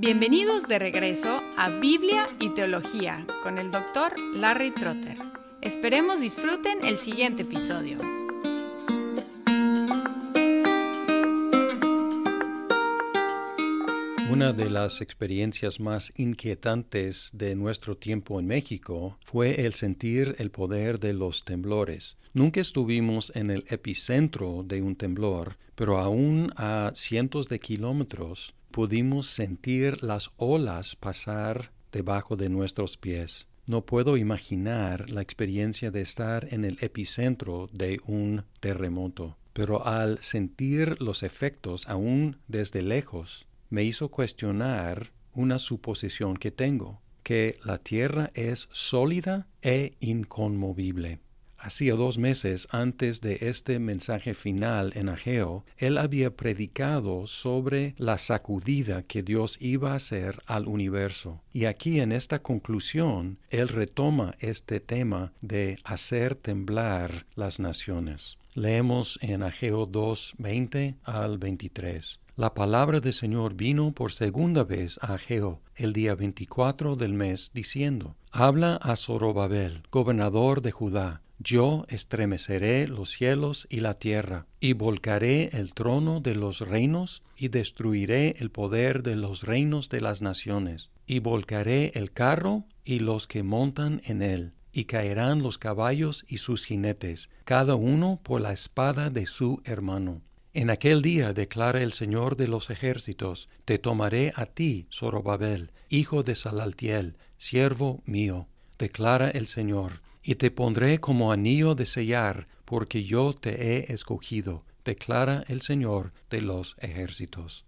Bienvenidos de regreso a Biblia y Teología con el doctor Larry Trotter. Esperemos disfruten el siguiente episodio. Una de las experiencias más inquietantes de nuestro tiempo en México fue el sentir el poder de los temblores. Nunca estuvimos en el epicentro de un temblor, pero aún a cientos de kilómetros pudimos sentir las olas pasar debajo de nuestros pies. No puedo imaginar la experiencia de estar en el epicentro de un terremoto, pero al sentir los efectos aún desde lejos, me hizo cuestionar una suposición que tengo, que la Tierra es sólida e inconmovible. Hacía dos meses antes de este mensaje final en Ageo, él había predicado sobre la sacudida que Dios iba a hacer al universo. Y aquí en esta conclusión, él retoma este tema de hacer temblar las naciones. Leemos en Ageo 2, 20 al 23. La palabra del Señor vino por segunda vez a Ageo el día 24 del mes, diciendo, Habla a Zorobabel, gobernador de Judá, yo estremeceré los cielos y la tierra, y volcaré el trono de los reinos, y destruiré el poder de los reinos de las naciones, y volcaré el carro y los que montan en él, y caerán los caballos y sus jinetes, cada uno por la espada de su hermano. En aquel día, declara el Señor de los ejércitos, te tomaré a ti, Zorobabel, hijo de Salaltiel, siervo mío, declara el Señor, y te pondré como anillo de sellar, porque yo te he escogido, declara el Señor de los ejércitos.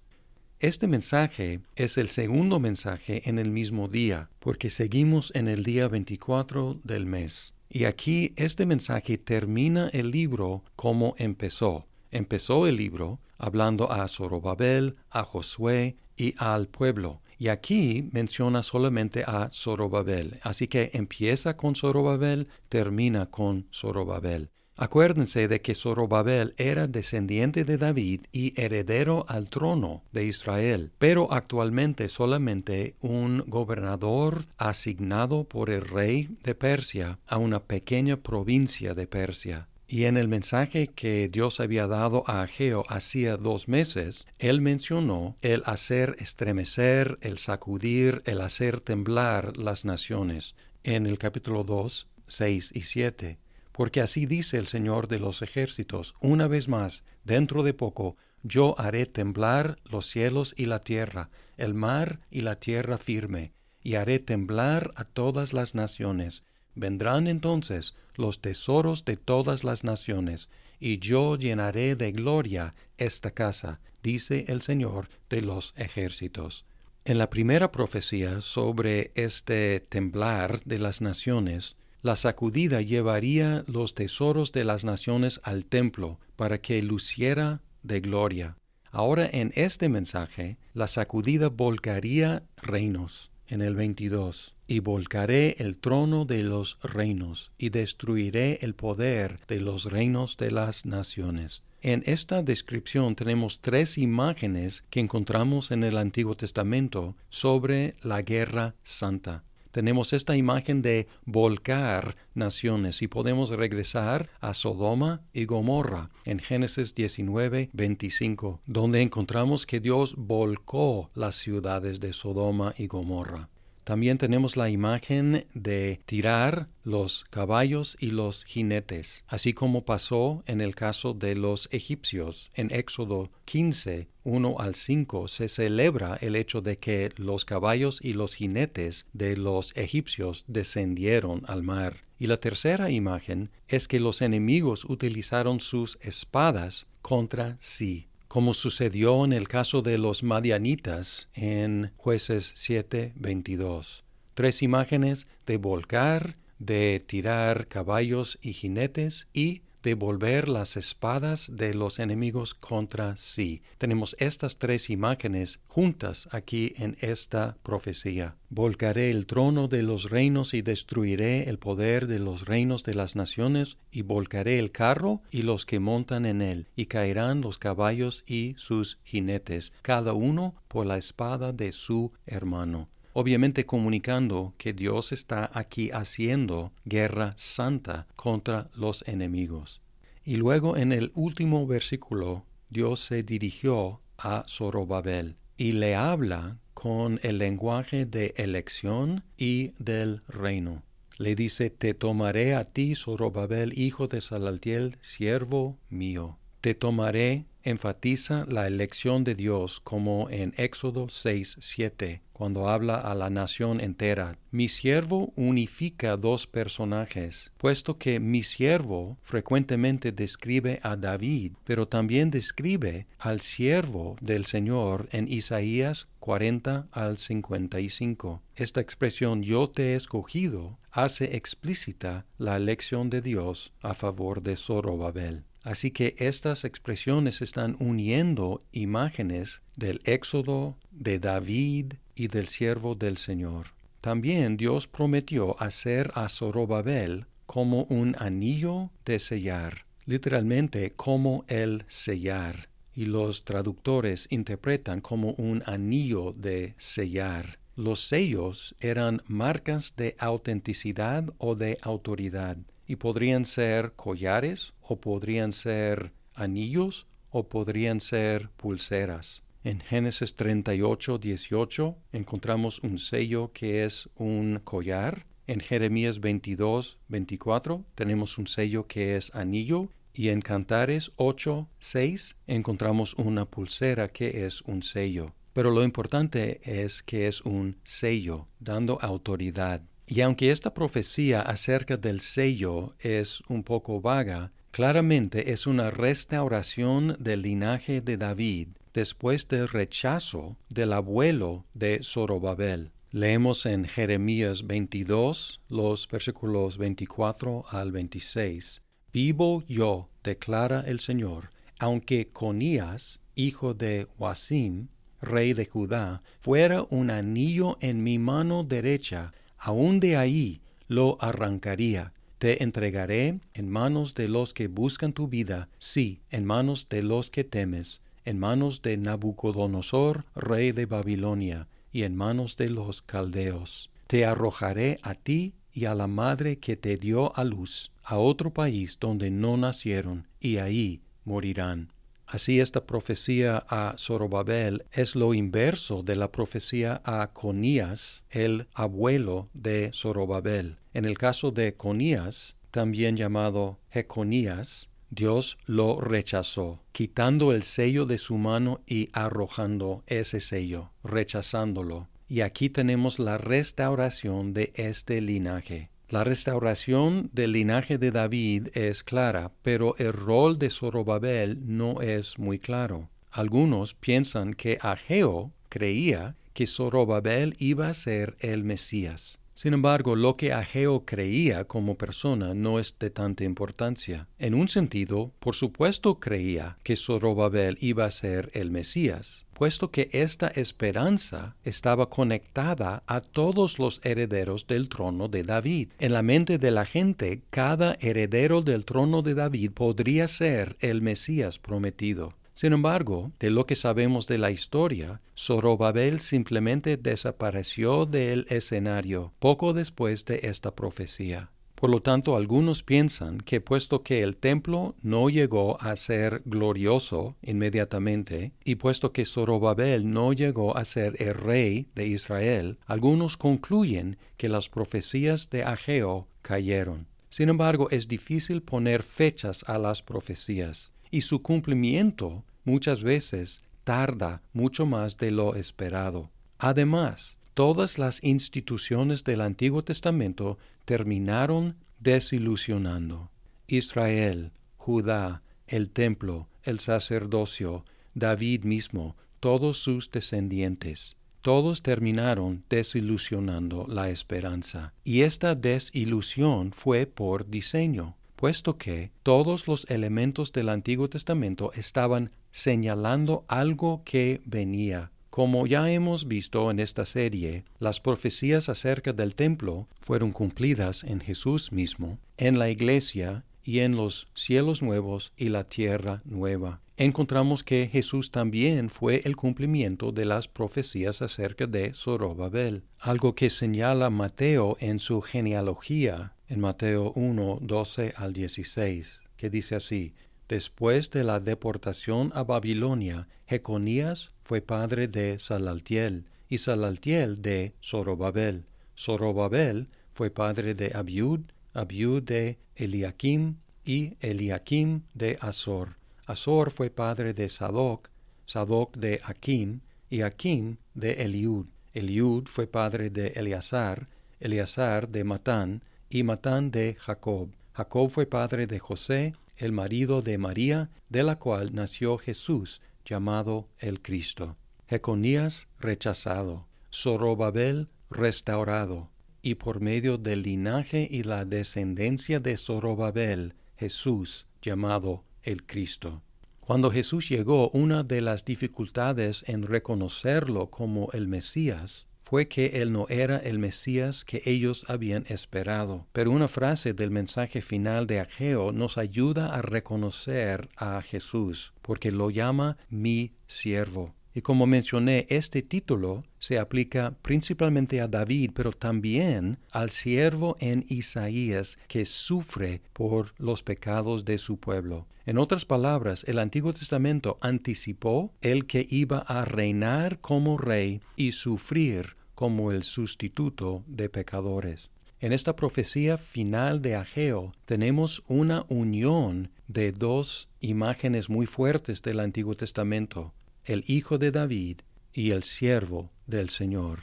Este mensaje es el segundo mensaje en el mismo día, porque seguimos en el día 24 del mes. Y aquí este mensaje termina el libro como empezó. Empezó el libro hablando a Zorobabel, a Josué y al pueblo, y aquí menciona solamente a Zorobabel. Así que empieza con Zorobabel, termina con Zorobabel. Acuérdense de que Zorobabel era descendiente de David y heredero al trono de Israel, pero actualmente solamente un gobernador asignado por el rey de Persia a una pequeña provincia de Persia. Y en el mensaje que Dios había dado a Ageo hacía dos meses, él mencionó el hacer estremecer, el sacudir, el hacer temblar las naciones, en el capítulo 2, 6 y 7. Porque así dice el Señor de los ejércitos, una vez más, dentro de poco, yo haré temblar los cielos y la tierra, el mar y la tierra firme, y haré temblar a todas las naciones, Vendrán entonces los tesoros de todas las naciones, y yo llenaré de gloria esta casa, dice el Señor de los ejércitos. En la primera profecía sobre este temblar de las naciones, la sacudida llevaría los tesoros de las naciones al templo para que luciera de gloria. Ahora en este mensaje, la sacudida volcaría reinos en el 22 y volcaré el trono de los reinos, y destruiré el poder de los reinos de las naciones. En esta descripción tenemos tres imágenes que encontramos en el Antiguo Testamento sobre la guerra santa. Tenemos esta imagen de volcar naciones y podemos regresar a Sodoma y Gomorra en Génesis 19, 25, donde encontramos que Dios volcó las ciudades de Sodoma y Gomorra. También tenemos la imagen de tirar los caballos y los jinetes, así como pasó en el caso de los egipcios. En Éxodo 15, 1 al 5 se celebra el hecho de que los caballos y los jinetes de los egipcios descendieron al mar. Y la tercera imagen es que los enemigos utilizaron sus espadas contra sí como sucedió en el caso de los madianitas en jueces 7:22. Tres imágenes de volcar, de tirar caballos y jinetes y de volver las espadas de los enemigos contra sí. Tenemos estas tres imágenes juntas aquí en esta profecía. Volcaré el trono de los reinos y destruiré el poder de los reinos de las naciones, y volcaré el carro y los que montan en él, y caerán los caballos y sus jinetes, cada uno por la espada de su hermano obviamente comunicando que Dios está aquí haciendo guerra santa contra los enemigos. Y luego en el último versículo, Dios se dirigió a Zorobabel y le habla con el lenguaje de elección y del reino. Le dice, te tomaré a ti, Zorobabel, hijo de Salaltiel, siervo mío. Te tomaré enfatiza la elección de Dios como en Éxodo 6, 7, cuando habla a la nación entera. Mi siervo unifica dos personajes, puesto que mi siervo frecuentemente describe a David, pero también describe al siervo del Señor en Isaías 40 al 55. Esta expresión yo te he escogido hace explícita la elección de Dios a favor de Zorobabel. Así que estas expresiones están uniendo imágenes del éxodo de David y del siervo del Señor. También Dios prometió hacer a Zorobabel como un anillo de sellar, literalmente como el sellar, y los traductores interpretan como un anillo de sellar. Los sellos eran marcas de autenticidad o de autoridad, y podrían ser collares o podrían ser anillos o podrían ser pulseras. En Génesis 38, 18 encontramos un sello que es un collar. En Jeremías 22, 24 tenemos un sello que es anillo. Y en Cantares 8, 6 encontramos una pulsera que es un sello. Pero lo importante es que es un sello, dando autoridad. Y aunque esta profecía acerca del sello es un poco vaga, claramente es una restauración del linaje de David después del rechazo del abuelo de Zorobabel. Leemos en Jeremías 22 los versículos 24 al 26. Vivo yo, declara el Señor, aunque Conías, hijo de Wasim, rey de Judá, fuera un anillo en mi mano derecha, aún de ahí lo arrancaría. Te entregaré en manos de los que buscan tu vida, sí, en manos de los que temes, en manos de Nabucodonosor, rey de Babilonia, y en manos de los caldeos. Te arrojaré a ti y a la madre que te dio a luz, a otro país donde no nacieron, y ahí morirán. Así esta profecía a Zorobabel es lo inverso de la profecía a Conías, el abuelo de Zorobabel. En el caso de Conías, también llamado Jeconías, Dios lo rechazó, quitando el sello de su mano y arrojando ese sello, rechazándolo. Y aquí tenemos la restauración de este linaje. La restauración del linaje de David es clara, pero el rol de Zorobabel no es muy claro. Algunos piensan que Ageo creía que Zorobabel iba a ser el Mesías. Sin embargo, lo que Ageo creía como persona no es de tanta importancia. En un sentido, por supuesto creía que Zorobabel iba a ser el Mesías, puesto que esta esperanza estaba conectada a todos los herederos del trono de David. En la mente de la gente, cada heredero del trono de David podría ser el Mesías prometido. Sin embargo, de lo que sabemos de la historia, Zorobabel simplemente desapareció del escenario poco después de esta profecía. Por lo tanto, algunos piensan que puesto que el templo no llegó a ser glorioso inmediatamente, y puesto que Zorobabel no llegó a ser el rey de Israel, algunos concluyen que las profecías de Ageo cayeron. Sin embargo, es difícil poner fechas a las profecías, y su cumplimiento muchas veces tarda mucho más de lo esperado. Además, todas las instituciones del Antiguo Testamento terminaron desilusionando. Israel, Judá, el templo, el sacerdocio, David mismo, todos sus descendientes, todos terminaron desilusionando la esperanza. Y esta desilusión fue por diseño puesto que todos los elementos del Antiguo Testamento estaban señalando algo que venía. Como ya hemos visto en esta serie, las profecías acerca del templo fueron cumplidas en Jesús mismo, en la iglesia y en los cielos nuevos y la tierra nueva. Encontramos que Jesús también fue el cumplimiento de las profecías acerca de Zorobabel, algo que señala Mateo en su genealogía en Mateo 1, 12 al 16, que dice así, Después de la deportación a Babilonia, Jeconías fue padre de Salaltiel, y Salaltiel de Zorobabel. Zorobabel fue padre de Abiud, Abiud de Eliakim, y Eliakim de Azor. Azor fue padre de Sadoc, Sadoc de Akim, y Akim de Eliud. Eliud fue padre de Eleazar, Eleazar de Matán, y Matán de Jacob. Jacob fue padre de José, el marido de María, de la cual nació Jesús, llamado el Cristo. Jeconías rechazado, Zorobabel restaurado, y por medio del linaje y la descendencia de Zorobabel, Jesús, llamado el Cristo. Cuando Jesús llegó, una de las dificultades en reconocerlo como el Mesías fue que él no era el Mesías que ellos habían esperado. Pero una frase del mensaje final de Ageo nos ayuda a reconocer a Jesús, porque lo llama mi siervo. Y como mencioné, este título se aplica principalmente a David, pero también al siervo en Isaías que sufre por los pecados de su pueblo. En otras palabras, el Antiguo Testamento anticipó el que iba a reinar como rey y sufrir como el sustituto de pecadores. En esta profecía final de Ageo tenemos una unión de dos imágenes muy fuertes del Antiguo Testamento, el Hijo de David y el siervo del Señor.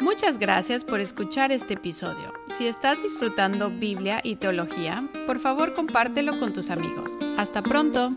Muchas gracias por escuchar este episodio. Si estás disfrutando Biblia y teología, por favor compártelo con tus amigos. Hasta pronto.